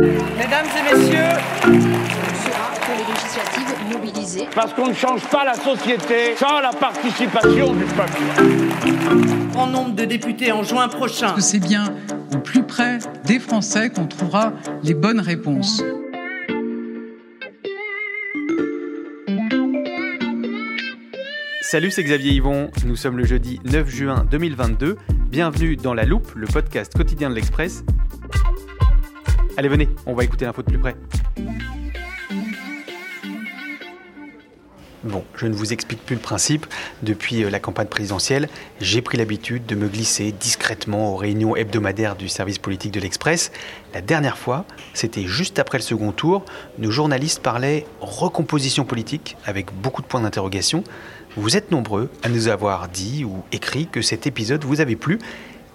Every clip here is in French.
Mesdames et messieurs, pour les législatives mobilisées. Parce qu'on ne change pas la société sans la participation du peuple. grand nombre de députés en juin prochain. que c'est bien au plus près des Français qu'on trouvera les bonnes réponses? Salut, c'est Xavier Yvon. Nous sommes le jeudi 9 juin 2022. Bienvenue dans La Loupe, le podcast quotidien de l'Express. Allez, venez, on va écouter l'info de plus près. Bon, je ne vous explique plus le principe. Depuis euh, la campagne présidentielle, j'ai pris l'habitude de me glisser discrètement aux réunions hebdomadaires du service politique de l'Express. La dernière fois, c'était juste après le second tour. Nos journalistes parlaient recomposition politique avec beaucoup de points d'interrogation. Vous êtes nombreux à nous avoir dit ou écrit que cet épisode vous avait plu.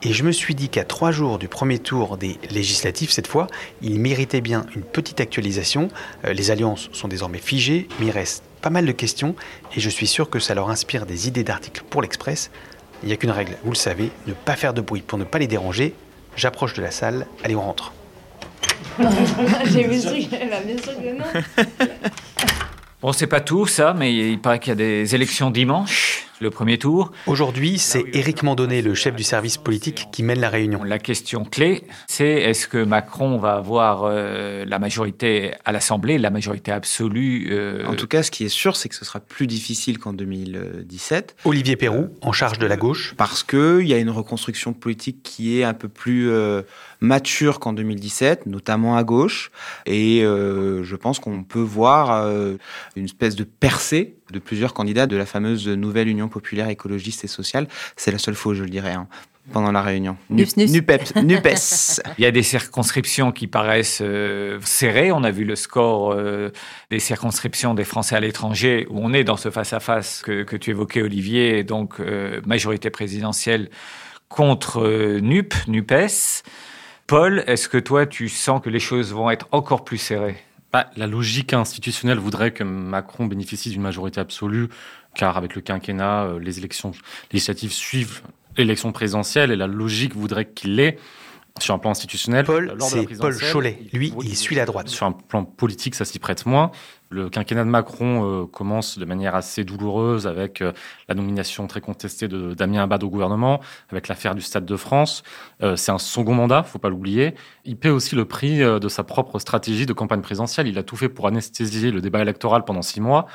Et je me suis dit qu'à trois jours du premier tour des législatives, cette fois, il méritait bien une petite actualisation. Euh, les alliances sont désormais figées, mais il reste pas mal de questions et je suis sûr que ça leur inspire des idées d'articles pour l'Express. Il n'y a qu'une règle, vous le savez, ne pas faire de bruit pour ne pas les déranger. J'approche de la salle, allez on rentre. J'ai vu ce truc, elle a mis ce truc dedans. Bon, c'est pas tout ça, mais il paraît qu'il y a des élections dimanche, le premier tour. Aujourd'hui, c'est Éric Mandonnet, le chef du service politique, qui mène la réunion. La question clé, c'est est-ce que Macron va avoir euh, la majorité à l'Assemblée, la majorité absolue euh, En tout cas, ce qui est sûr, c'est que ce sera plus difficile qu'en 2017. Olivier Perrou, en charge de la gauche. Parce qu'il y a une reconstruction politique qui est un peu plus euh, mature qu'en 2017, notamment à gauche. Et euh, je pense qu'on peut voir euh, une espèce de percée de plusieurs candidats de la fameuse nouvelle Union populaire écologiste et sociale. C'est la seule fois, je le dirais, hein, pendant la réunion. Nu- Nus, nus. Nupep, Nupes. Il y a des circonscriptions qui paraissent euh, serrées. On a vu le score euh, des circonscriptions des Français à l'étranger, où on est dans ce face-à-face que, que tu évoquais, Olivier, donc euh, majorité présidentielle contre euh, NUP, NUPES. Paul, est-ce que toi, tu sens que les choses vont être encore plus serrées? Bah, la logique institutionnelle voudrait que Macron bénéficie d'une majorité absolue, car avec le quinquennat, euh, les élections législatives suivent l'élection présidentielle, et la logique voudrait qu'il l'ait sur un plan institutionnel. Paul, c'est Paul. Cholet. Lui, il suit la droite. Sur un plan politique, ça s'y prête moins. Le quinquennat de Macron euh, commence de manière assez douloureuse avec euh, la nomination très contestée de Damien Abad au gouvernement, avec l'affaire du Stade de France. Euh, c'est un second mandat, faut pas l'oublier. Il paie aussi le prix de sa propre stratégie de campagne présidentielle. Il a tout fait pour anesthésier le débat électoral pendant six mois,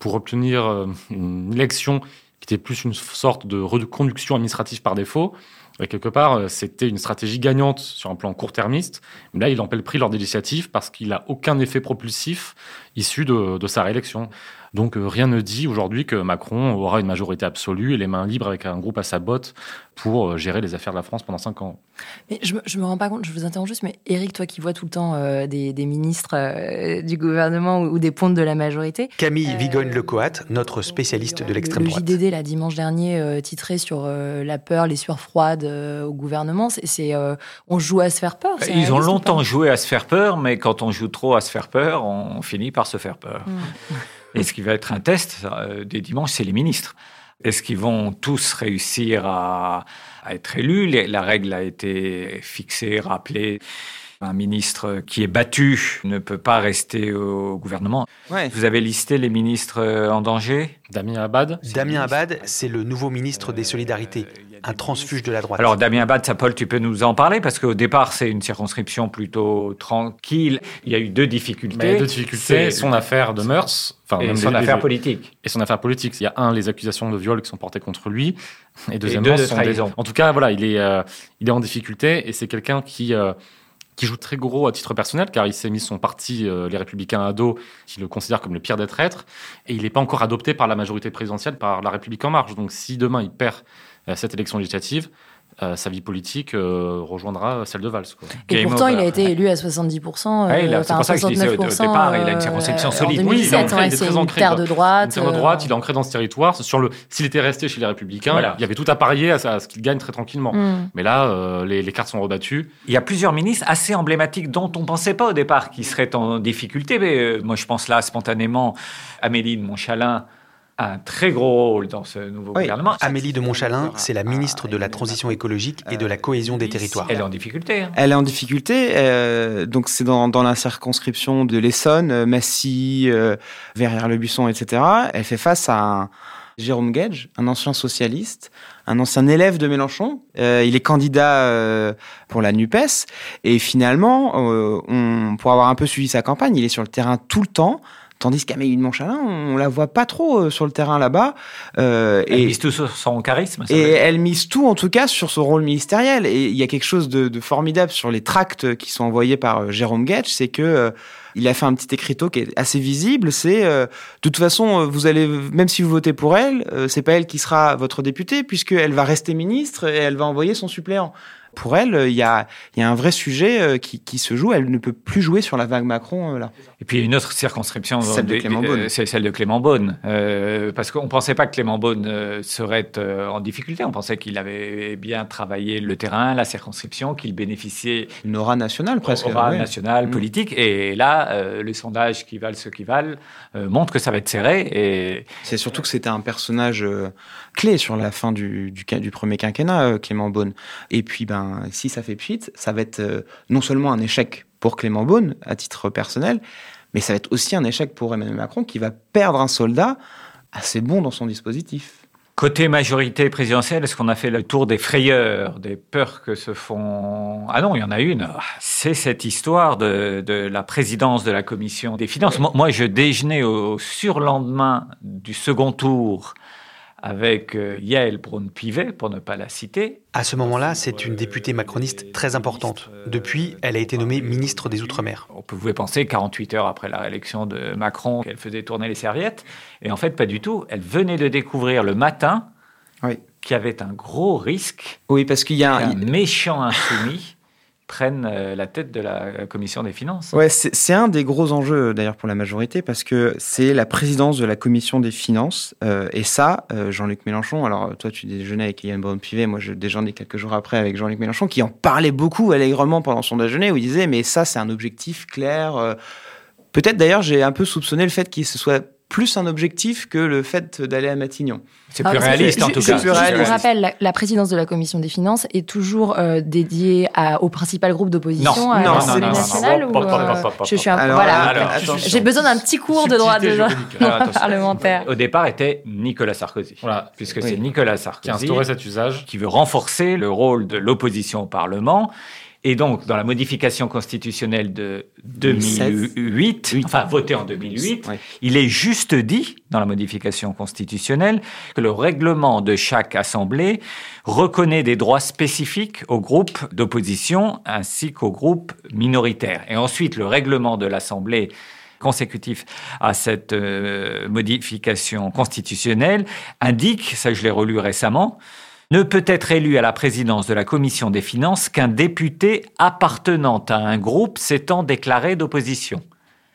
pour obtenir une élection qui était plus une sorte de reconduction administrative par défaut. Et quelque part, euh, c'était une stratégie gagnante sur un plan court-termiste. Mais là, il en paie le prix lors des législatives parce qu'il n'a aucun effet propulsif issu de, de sa réélection. Donc euh, rien ne dit aujourd'hui que Macron aura une majorité absolue et les mains libres avec un groupe à sa botte pour euh, gérer les affaires de la France pendant cinq ans. Mais je, me- je me rends pas compte, je vous interromps juste, mais Eric, toi qui vois tout le temps euh, des, des ministres euh, du gouvernement ou, ou des pontes de la majorité. Camille Euh, Vigogne-Lecoat, notre spécialiste de l'extrême Le droite. JDD, là, dimanche dernier, euh, titré sur euh, la peur, les sueurs froides euh, au gouvernement, c'est, euh, on joue à se faire peur. Ils ont longtemps pas? joué à se faire peur, mais quand on joue trop à se faire peur, on finit par se faire peur. Et ce qui va être un test euh, des dimanches, c'est les ministres. Est-ce qu'ils vont tous réussir à, à être élus? La règle a été fixée, rappelée. Un ministre qui est battu ne peut pas rester au gouvernement. Ouais. Vous avez listé les ministres euh, en danger? Damien Abad, Damien Abad, c'est le nouveau ministre des Solidarités, un transfuge de la droite. Alors Damien Abad, ça Paul, tu peux nous en parler? Parce qu'au départ c'est une circonscription plutôt tranquille. Il y a eu deux difficultés. mais deux difficultés, C'est- son affaire de mœurs, enfin et même son les- affaire les- politique. et son affaire politique. Il y a un, les accusations de viol qui sont portées contre lui, et deuxièmement, deux de sont des- trahison. en tout cas, voilà, il est, euh, il est en difficulté, et c'est quelqu'un qui euh, qui joue très gros à titre personnel, car il s'est mis son parti, euh, les Républicains à dos, qui le considère comme le pire des traîtres, et il n'est pas encore adopté par la majorité présidentielle, par la République en marche. Donc, si demain il perd euh, cette élection législative, euh, sa vie politique euh, rejoindra celle de Valls. Quoi. Et Game pourtant, over. il a été élu à 70%. Ouais, il a- euh, c'est enfin, pour ça que je disais au- au 69%, départ, il a une circonscription euh, solide. En Oui, il est 2017, ancré, ouais, il est c'est très une ancré, terre de droite. Une terre de droite, il est ancré dans ce territoire. Sur le, s'il était resté chez les Républicains, Voilà. il y avait tout à parier à, ce qu'il gagne très tranquillement. mm. Mais là, euh, les, les cartes sont rebattues. Il y a plusieurs ministres assez emblématiques dont on ne pensait pas au départ qu'ils seraient en difficulté. Mais euh, moi, je pense là spontanément, Amélie de Montchalin a un très gros rôle dans ce nouveau Oui. gouvernement. Amélie de Montchalin, c'est la ministre de la Transition écologique et de la cohésion des territoires. Elle est en difficulté. hein. Elle est en difficulté, euh, donc c'est dans, dans la circonscription de l'Essonne, euh, Massy, euh, Verrières-le-Buisson, etc. Elle fait face à un Jérôme Gage, un ancien socialiste, un ancien élève de Mélenchon. Euh, il est candidat euh, pour la NUPES. Et finalement, euh, on, pour avoir un peu suivi sa campagne, il est sur le terrain tout le temps. Tandis qu'Amélie de Montchalin, on la voit pas trop euh, sur le terrain là-bas. Euh, Elle et- mise tout sur son charisme. ça et elle mise tout, en tout cas, sur son rôle ministériel. Et il y a quelque chose de, de formidable sur les tracts qui sont envoyés par euh, Jérôme Getch, c'est que euh, il a fait un petit écriteau qui est assez visible. C'est euh, de toute façon, euh, vous allez, même si vous votez pour elle, euh, c'est pas elle qui sera votre député, puisqu'elle va rester ministre et elle va envoyer son suppléant. Pour elle, euh, il y a, il y a un vrai sujet euh, qui, qui se joue. Elle ne peut plus jouer sur la vague Macron euh, là. Et puis il y a une autre circonscription, Celle de Clément Beaune. c'est celle de Clément Beaune, Euh, parce qu'on ne pensait pas que Clément Beaune serait en difficulté. On pensait qu'il avait bien travaillé le terrain, la circonscription, qu'il bénéficiait Une aura nationale presque. aura ouais. nationale, Mm. politique. Et là, euh, les sondages qui valent ce qui valent euh, montrent que ça va être serré. Et C'est surtout que c'était un personnage clé sur la fin du, du, premier quinquennat, Clément Beaune. Et puis, ben, si ça fait pchit, ça va être euh, non seulement un échec pour Clément Beaune, à titre personnel, mais ça va être aussi un échec pour Emmanuel Macron, qui va perdre un soldat assez bon dans son dispositif. Côté majorité présidentielle, est-ce qu'on a fait le tour des frayeurs, des peurs que se font? Ah non, il y en a une. C'est cette histoire de, de la présidence de la commission des finances. Moi, je déjeunais au surlendemain du second tour avec euh, Yael Braun-Pivet, pour ne pas la citer. À ce moment-là, c'est une députée macroniste très importante. Depuis, elle a été nommée ministre des Outre-mer. On pouvait penser 48 heures après la réélection de Macron qu'elle faisait tourner les serviettes. Et en fait, pas du tout. Elle venait de découvrir le matin Oui. qu'il y avait un gros risque Oui, parce qu'il y a un, méchant insoumis prenne euh, la tête de la commission des finances. Ouais, c'est un des gros enjeux d'ailleurs pour la majorité parce que c'est la présidence de la commission des finances euh, et ça, euh, Jean-Luc Mélenchon. Alors toi, tu déjeunais avec Yann Braun-Pivet, moi je déjeunais quelques jours après avec Jean-Luc Mélenchon qui en parlait beaucoup allègrement pendant son déjeuner où il disait mais ça c'est un objectif clair. euh. Peut-être d'ailleurs j'ai un peu soupçonné le fait qu'il se soit plus un objectif que le fait d'aller à Matignon. C'est Ah, plus c'est- réaliste en tout cas. plus Juste réaliste. pour rappel, la, la présidence de la commission des finances est toujours euh, dédiée à- au principal groupe d'opposition Non, à non, non, l'Assemblée non, non, nationale non, ou, pop, pop, euh, je suis un Alors, voilà. alors. J'ai besoin d'un petit cours de droit de parlementaire. Au départ était Nicolas Sarkozy. Voilà. Puisque Oui. c'est Nicolas Qui a Sarkozy instauré cet usage. qui veut renforcer le rôle de l'opposition au Parlement. Et donc, dans la modification constitutionnelle de 2008, Oui. enfin votée en 2008, Ouais. il est juste dit, dans la modification constitutionnelle, que le règlement de chaque assemblée reconnaît des droits spécifiques aux groupes d'opposition ainsi qu'aux groupes minoritaires. Et ensuite, le règlement de l'Assemblée consécutif à cette euh, modification constitutionnelle indique, ça je l'ai relu récemment, ne peut être élu à la présidence de la commission des finances qu'un député appartenant à un groupe s'étant déclaré d'opposition.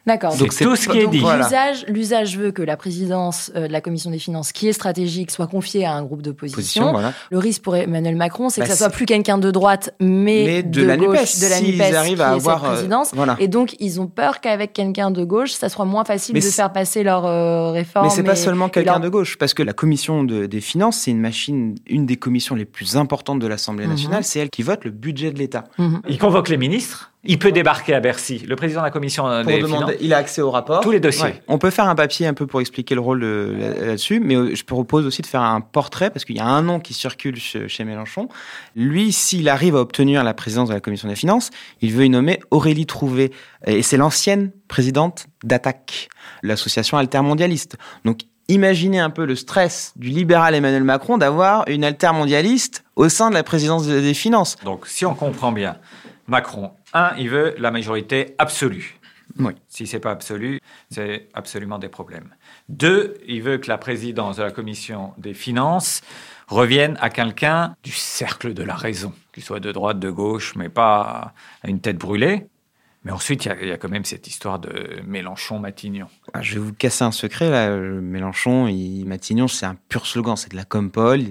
D'accord. C'est Donc, c'est tout ce qui est dit. L'usage, l'usage veut que la présidence euh, de la commission des finances, qui est stratégique, soit confiée à un groupe d'opposition. Position, voilà. Le risque pour Emmanuel Macron, c'est Bah, que ça c'est- soit plus quelqu'un de droite, mais, Mais de, de la gauche, NUPES, de la s'ils NUPES, arrivent qui à est avoir, cette euh, présidence. voilà. Et donc, ils ont peur qu'avec quelqu'un de gauche, ça soit moins facile Mais de c'est- faire passer leur euh, réforme. Mais c'est pas et- seulement quelqu'un leur- de gauche, parce que la commission de- des finances, c'est une machine, une des commissions les plus importantes de l'Assemblée Mhm. nationale. C'est elle qui vote le budget de l'État. Mhm. Il convoque les ministres, il peut débarquer à Bercy. Le président de la commission euh, Pour des demander, finances, il a accès au rapport. tous les dossiers. Ouais. On peut faire un papier un peu pour expliquer le rôle de- là- là-dessus, mais euh, je propose aussi de faire un portrait parce qu'il y a un nom qui circule chez, chez Mélenchon. Lui, s'il arrive à obtenir la présidence de la commission des finances, il veut y nommer Aurélie Trouvé, et c'est l'ancienne présidente d'Attaque, l'association altermondialiste. Donc Imaginez un peu le stress du libéral Emmanuel Macron d'avoir une altermondialiste au sein de la présidence des finances. Donc, si on comprend bien, Macron, un, il veut la majorité absolue. Oui. Si c'est pas absolu, c'est absolument des problèmes. Deux, il veut que la présidence de la commission des finances revienne à quelqu'un du cercle de la raison, qu'il soit de droite, de gauche, mais pas à une tête brûlée. Mais ensuite, il y, a, il y a quand même cette histoire de Mélenchon-Matignon. Ah, Je vais vous casser un secret là. Mélenchon, il, Matignon, c'est un pur slogan, c'est de la com Paul.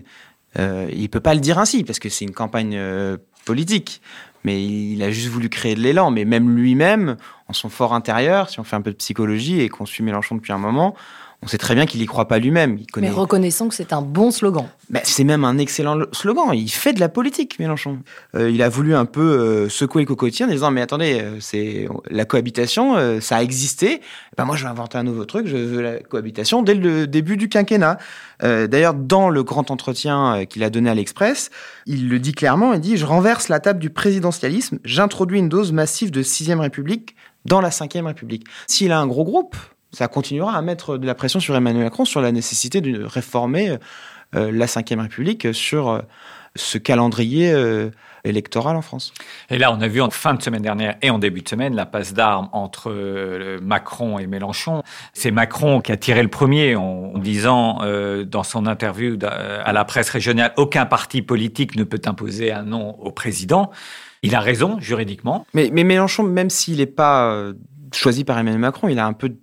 Euh, il peut pas le dire ainsi parce que c'est une campagne euh, politique. Mais il a juste voulu créer de l'élan. Mais même lui-même, en son fort intérieur, si on fait un peu de psychologie et qu'on suit Mélenchon depuis un moment, on sait très bien qu'il y croit pas lui-même. Il connaît. Mais reconnaissons que c'est un bon slogan. Bah, c'est même un excellent lo- slogan. Il fait de la politique, Mélenchon. Euh, il a voulu un peu euh, secouer le cocotier en disant mais attendez, euh, c'est la cohabitation, ça a existé. Ben moi, je vais inventer un nouveau truc. Je veux la cohabitation dès le début du quinquennat. D'ailleurs, dans le grand entretien qu'il a donné à l'Express, il le dit clairement. Il dit je renverse la table du présidentialisme. J'introduis une dose massive de sixième République dans la cinquième République. S'il a un gros groupe, ça continuera à mettre de la pression sur Emmanuel Macron sur la nécessité de réformer euh, la Ve République sur euh, ce calendrier euh, électoral en France. Et là, on a vu en fin de semaine dernière et en début de semaine la passe d'armes entre Macron et Mélenchon. C'est Macron qui a tiré le premier en, en disant dans son interview à la presse régionale aucun parti politique ne peut imposer un nom au président. Il a raison juridiquement. Mais, mais Mélenchon, même s'il n'est pas choisi par Emmanuel Macron, il a un peu,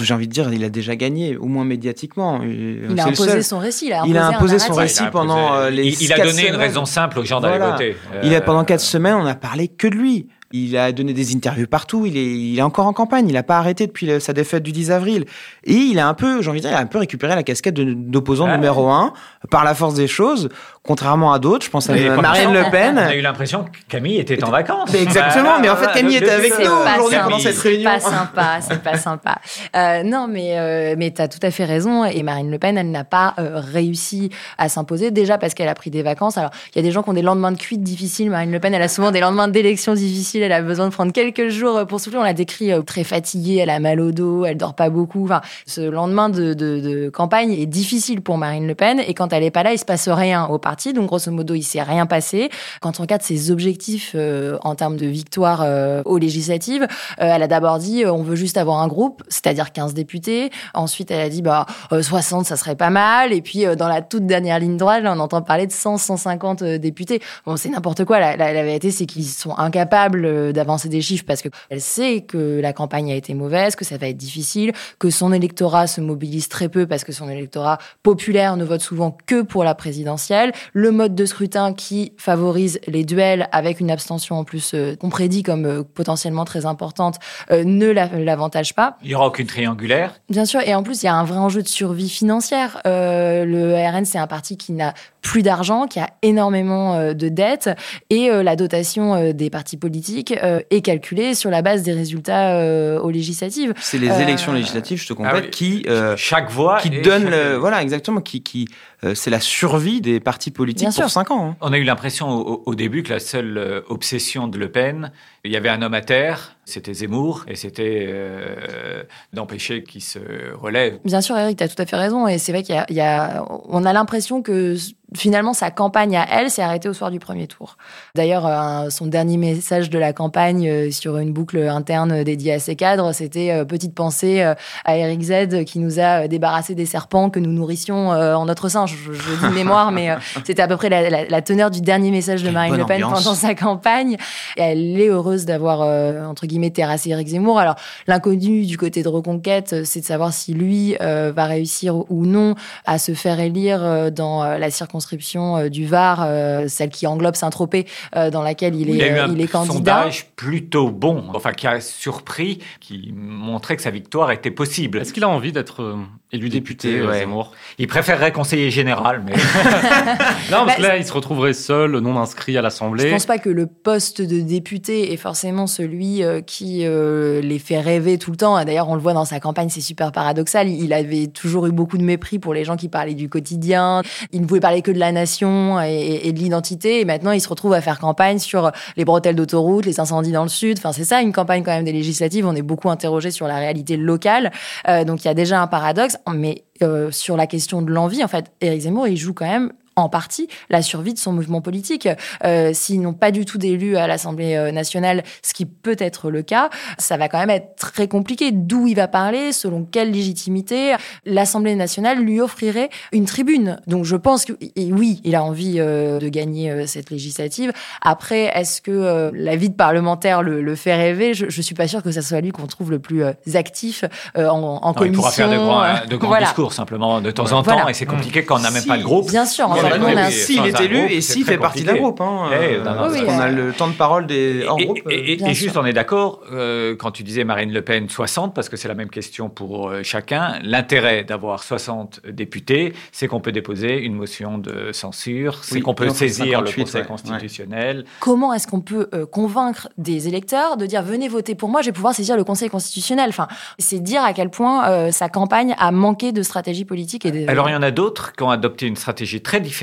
j'ai envie de dire, il a déjà gagné, au moins médiatiquement. Euh, Il a imposé son récit. Il a Il imposé, a un imposé son récit pendant les il, il a donné une raison simple aux gens d'aller Voilà. voter. Il a Euh, pendant quatre semaines, on a parlé que de lui. Il a donné des interviews partout. Il est, il est encore en campagne. Il n'a pas arrêté depuis le- sa défaite du 10 avril. Et il a un peu, j'ai envie de dire, il a un peu récupéré la casquette d'opposant Ouais. numéro un par la force des choses, contrairement à d'autres. Je pense à Marine Le Pen. On a eu l'impression que Camille était en vacances. Exactement, mais en fait, Camille était avec C'est nous aujourd'hui pendant cette C'est réunion. pas sympa, c'est pas sympa. Euh, non, mais euh, mais t'as tout à fait raison. Et Marine Le Pen, elle n'a pas euh, réussi à s'imposer déjà parce qu'elle a pris des vacances. Alors il y a des gens qui ont des lendemains de cuite difficiles. Marine Le Pen, elle a souvent des lendemains d'élections difficiles. Elle a besoin de prendre quelques jours pour souffler. On l'a décrit euh, très fatiguée. Elle a mal au dos. Elle dort pas beaucoup. Enfin, ce lendemain de, campagne est difficile pour Marine Le Pen. Et quand elle est pas là, il se passe rien au parti. Donc grosso modo, il s'est rien passé. Quand on regarde ses objectifs euh, en termes de victoire euh, aux législatives, euh, elle a d'abord dit euh, on veut juste avoir un groupe, c'est-à-dire 15 députés. Ensuite, elle a dit bah euh, 60, ça serait pas mal. Et puis euh, dans la toute dernière ligne droite, on entend parler de 100, 150 euh, députés. Bon, c'est n'importe quoi. La, la, la vérité, c'est qu'ils sont incapables euh, d'avancer des chiffres parce que elle sait que la campagne a été mauvaise, que ça va être difficile, que son électorat se mobilise très peu parce que son électorat populaire ne vote souvent que pour la présidentielle. Le mode de scrutin qui favorise les duels avec une abstention en plus euh, qu'on prédit comme euh, potentiellement très importante euh, ne la- l'avantage pas. Il n'y aura aucune triangulaire. Bien sûr, et en plus, il y a un vrai enjeu de survie financière. Euh, le RN, c'est un parti qui n'a plus d'argent, qui a énormément euh, de dettes, et euh, la dotation euh, des partis politiques euh, est calculée sur la base des résultats euh, aux législatives. C'est les Euh, élections législatives, je te complète, Ah oui. qui euh, Chaque voix. qui donne chaque- le, voilà exactement qui qui euh, c'est la survie des partis politiques Bien pour sûr. cinq ans. hein. On a eu l'impression au, au début que la seule euh, obsession de Le Pen, il y avait un homme à terre, c'était Zemmour, et c'était euh, d'empêcher qu'il se relève. Bien sûr, Eric, tu as tout à fait raison. Et c'est vrai qu'il y a, il y a- on a l'impression que finalement sa campagne à elle s'est arrêtée au soir du premier tour. D'ailleurs, euh, son dernier message de la campagne euh, sur une boucle interne dédiée à ses cadres, c'était euh, petite pensée euh, à Eric Z qui nous a euh, débarrassé des serpents que nous nourrissions euh, en notre sein. Je, dis mémoire, mais euh, c'était à peu près la, la- la teneur du dernier message de Quelle Marine Le Pen ambiance. pendant sa campagne. Et elle est heureuse d'avoir euh, entre guillemets terrassé Eric Zemmour. Alors l'inconnu du côté de Reconquête, euh, c'est de savoir si lui euh, va réussir ou non à se faire élire euh, dans la circonscription euh, du Var, euh, celle qui englobe Saint-Tropez, euh, dans laquelle il est, Il y a eu un il est candidat. sondage plutôt bon, enfin qui a surpris, qui montrait que sa victoire était possible. Est-ce qu'il a envie d'être euh, élu député, Député, ouais. Zemmour? Il préférerait conseiller général, mais Non, parce Bah, que là, il se retrouverait seul, non inscrit à Je l'Assemblée. pense pas que le poste de député est forcément celui euh, qui euh, les fait rêver tout le temps. D'ailleurs, on le voit dans sa campagne, c'est super paradoxal. Il avait toujours eu beaucoup de mépris pour les gens qui parlaient du quotidien. Il ne pouvait parler que de la nation et, et de l'identité. Et maintenant, il se retrouve à faire campagne sur les bretelles d'autoroute, les incendies dans le sud. Enfin, c'est ça une campagne quand même des législatives. On est beaucoup interrogé sur la réalité locale. Euh, donc, il y a déjà un paradoxe. Mais euh, sur la question de l'envie, en fait, Éric Zemmour, il joue quand même en partie la survie de son mouvement politique. Euh, S'ils n'ont pas du tout d'élus à l'Assemblée euh, nationale, ce qui peut être le cas, ça va quand même être très compliqué. D'où il va parler, selon quelle légitimité l'Assemblée nationale lui offrirait une tribune. Donc je pense que oui, il a envie euh, de gagner euh, cette législative. Après, est-ce que euh, la vie de parlementaire le, le fait rêver? Je, je suis pas sûre que ça soit lui qu'on trouve le plus euh, actif euh, en, en Non, commission. il pourra faire de grands, de grands voilà. discours simplement de temps en Voilà. temps, et c'est compliqué quand on n'a même Si, pas de groupe. Bien sûr, A S'il est élu groupe, et s'il fait partie d'un groupe. Hein, Eh, euh, non, non, parce oui, qu'on a euh, le temps de parole des hors Et, groupes. et- juste, on est d'accord, euh, quand tu disais Marine Le Pen 60, parce que c'est la même question pour euh, chacun, l'intérêt d'avoir 60 députés, c'est qu'on peut déposer une motion de censure, c'est Oui, qu'on peut saisir le 58, Conseil ouais, constitutionnel. Comment est-ce qu'on peut euh, convaincre des électeurs de dire venez voter pour moi, je vais pouvoir saisir le Conseil constitutionnel? Enfin, c'est dire à quel point euh, sa campagne a manqué de stratégie politique et de... Alors il y en a d'autres qui ont adopté une stratégie très différente.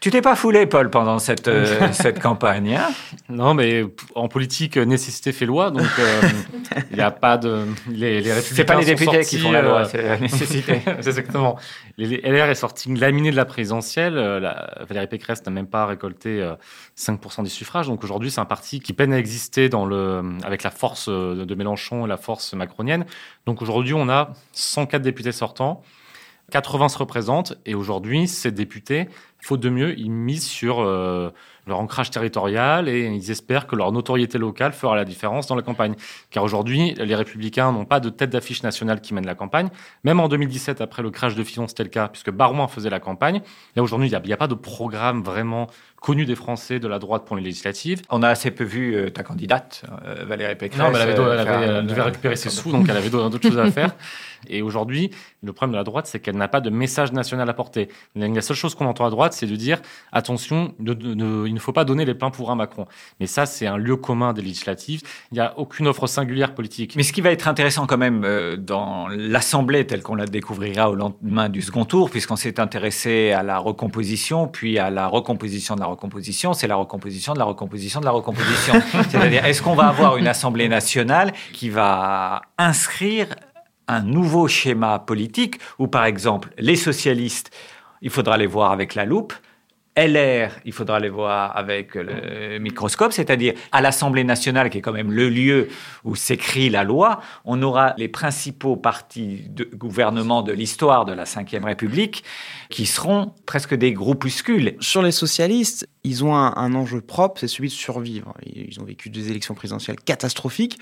Tu t'es pas foulé, Paul, pendant cette, euh, cette campagne. hein? Non, mais en politique, euh, nécessité fait loi, donc euh, il n'y a pas de. Les, les républicains c'est pas les députés sortis, qui font la loi, euh, c'est la nécessité. c'est exactement. Les, les LR est sorti laminé de la présidentielle. la- Valérie Pécresse n'a même pas récolté euh, 5% des suffrages. Donc aujourd'hui, c'est un parti qui peine à exister dans le, avec la force de Mélenchon et la force macronienne. Donc aujourd'hui, on a 104 députés sortants. 80 se représentent et aujourd'hui, ces députés, faute de mieux, ils misent sur euh, leur ancrage territorial et ils espèrent que leur notoriété locale fera la différence dans la campagne. Car aujourd'hui, les républicains n'ont pas de tête d'affiche nationale qui mène la campagne. Même en 2017, après le crash de Fillon, c'était le cas, puisque Barouin faisait la campagne. Là, aujourd'hui, il n'y a, pas de programme vraiment connu des Français de la droite pour les législatives. On a assez peu vu euh, ta candidate, euh, Valérie Pécresse. Non, mais elle, avait, elle, avait- elle devait récupérer ses sous, donc elle avait d'autres choses à faire. Et aujourd'hui, le problème de la droite, c'est qu'elle n'a pas de message national à porter. La seule chose qu'on entend à droite, c'est de dire attention, ne- ne- il ne faut pas donner les pleins pour un Macron. Mais ça, c'est un lieu commun des législatives. Il n'y a aucune offre singulière politique. Mais ce qui va être intéressant quand même euh, dans l'Assemblée telle qu'on la découvrira au lendemain du second tour, puisqu'on s'est intéressé à la recomposition, puis à la recomposition de la recomposition, c'est la recomposition de la recomposition de la recomposition. C'est-à-dire, est-ce qu'on va avoir une Assemblée nationale qui va inscrire un nouveau schéma politique où, par exemple, les socialistes, il faudra les voir avec la loupe, LR, il faudra les voir avec le microscope, c'est-à-dire à l'Assemblée nationale, qui est quand même le lieu où s'écrit la loi, on aura les principaux partis de gouvernement de l'histoire de la Ve République qui seront presque des groupuscules. Sur les socialistes, ils ont un, un enjeu propre, c'est celui de survivre. Ils ont vécu des élections présidentielles catastrophiques.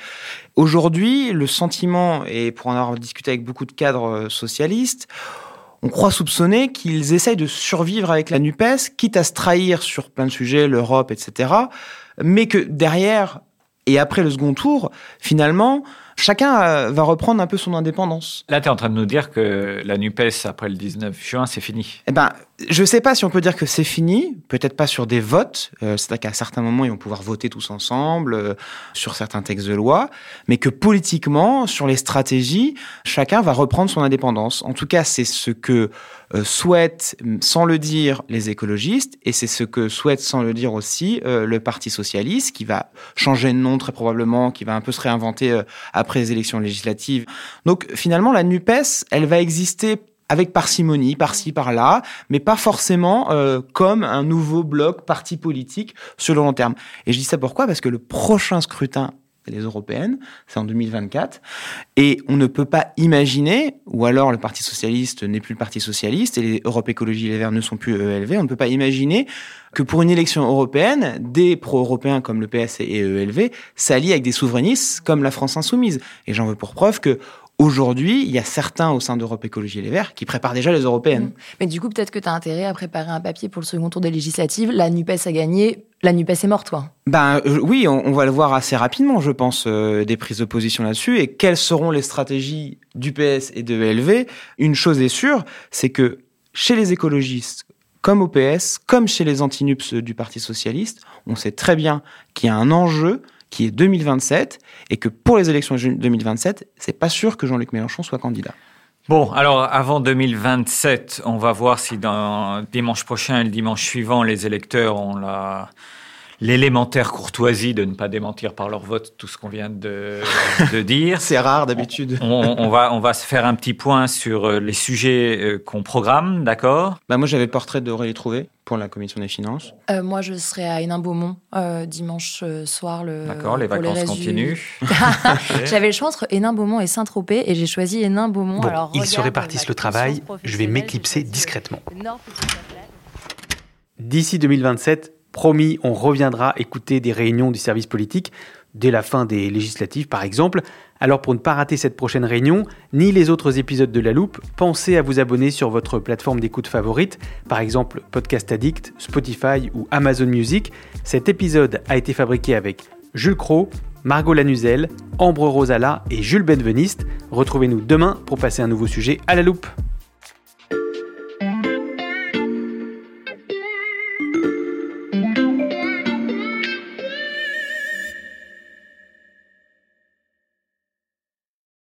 Aujourd'hui, le sentiment, et pour en avoir discuté avec beaucoup de cadres socialistes, on croit soupçonner qu'ils essayent de survivre avec la NUPES, quitte à se trahir sur plein de sujets, l'Europe, etc. Mais que derrière et après le second tour, finalement, chacun euh, va reprendre un peu son indépendance. Là, tu es en train de nous dire que la NUPES, après le 19 juin, c'est fini. Eh ben, je sais pas si on peut dire que c'est fini, peut-être pas sur des votes, euh, c'est-à-dire qu'à certains moments, ils vont pouvoir voter tous ensemble euh, sur certains textes de loi, mais que politiquement, sur les stratégies, chacun va reprendre son indépendance. En tout cas, c'est ce que euh, souhaitent, sans le dire, les écologistes, et c'est ce que souhaite, sans le dire aussi, le Parti socialiste, qui va changer de nom très probablement, qui va un peu se réinventer euh, après les élections législatives. Donc finalement, la NUPES, elle va exister avec parcimonie, par-ci, par-là, mais pas forcément euh, comme un nouveau bloc parti politique sur le long terme. Et je dis ça pourquoi? Parce que le prochain scrutin, les européennes, c'est en 2024, et on ne peut pas imaginer, ou alors le Parti socialiste n'est plus le Parti socialiste, et les Europe Écologie Les Verts ne sont plus ELV, on ne peut pas imaginer que pour une élection européenne, des pro-européens comme le PS et ELV s'allient avec des souverainistes comme la France insoumise. Et j'en veux pour preuve que Aujourd'hui, il y a certains au sein d'Europe Écologie Les Verts qui préparent déjà les européennes. Mais du coup, peut-être que tu as intérêt à préparer un papier pour le second tour des législatives. La NUPES a gagné, la NUPES est morte, toi. Ben euh, oui, on, on va le voir assez rapidement, je pense, euh, des prises de position là-dessus. Et quelles seront les stratégies du PS et de ELV Une chose est sûre, c'est que chez les écologistes, comme au PS, comme chez les antinups du Parti socialiste, on sait très bien qu'il y a un enjeu qui est 2027 et que pour les élections de 2027, c'est pas sûr que Jean-Luc Mélenchon soit candidat. Bon, alors avant 2027, on va voir si dans dimanche prochain et le dimanche suivant, les électeurs ont la l'élémentaire courtoisie de ne pas démentir par leur vote tout ce qu'on vient de, de dire. C'est rare d'habitude. On, on, va, on va se faire un petit point sur euh, les sujets euh, qu'on programme, d'accord? Bah Moi, j'avais le portrait d'Aurélie Trouvé pour la commission des finances. Euh, moi, je serai à Hénin-Beaumont euh, dimanche soir. Le, d'accord, les vacances les continuent. J'avais le choix entre Hénin-Beaumont et Saint-Tropez et j'ai choisi Hénin-Beaumont. Bon, Alors, ils se répartissent le travail, je vais m'éclipser discrètement. D'ici 2027, promis, on reviendra écouter des réunions du service politique, dès la fin des législatives par exemple. Alors pour ne pas rater cette prochaine réunion, ni les autres épisodes de La Loupe, pensez à vous abonner sur votre plateforme d'écoute favorite, par exemple Podcast Addict, Spotify ou Amazon Music. Cet épisode a été fabriqué avec Jules Cro, Margot Lanuzel, Ambre Rosala et Jules Benveniste. Retrouvez-nous demain pour passer un nouveau sujet à La Loupe.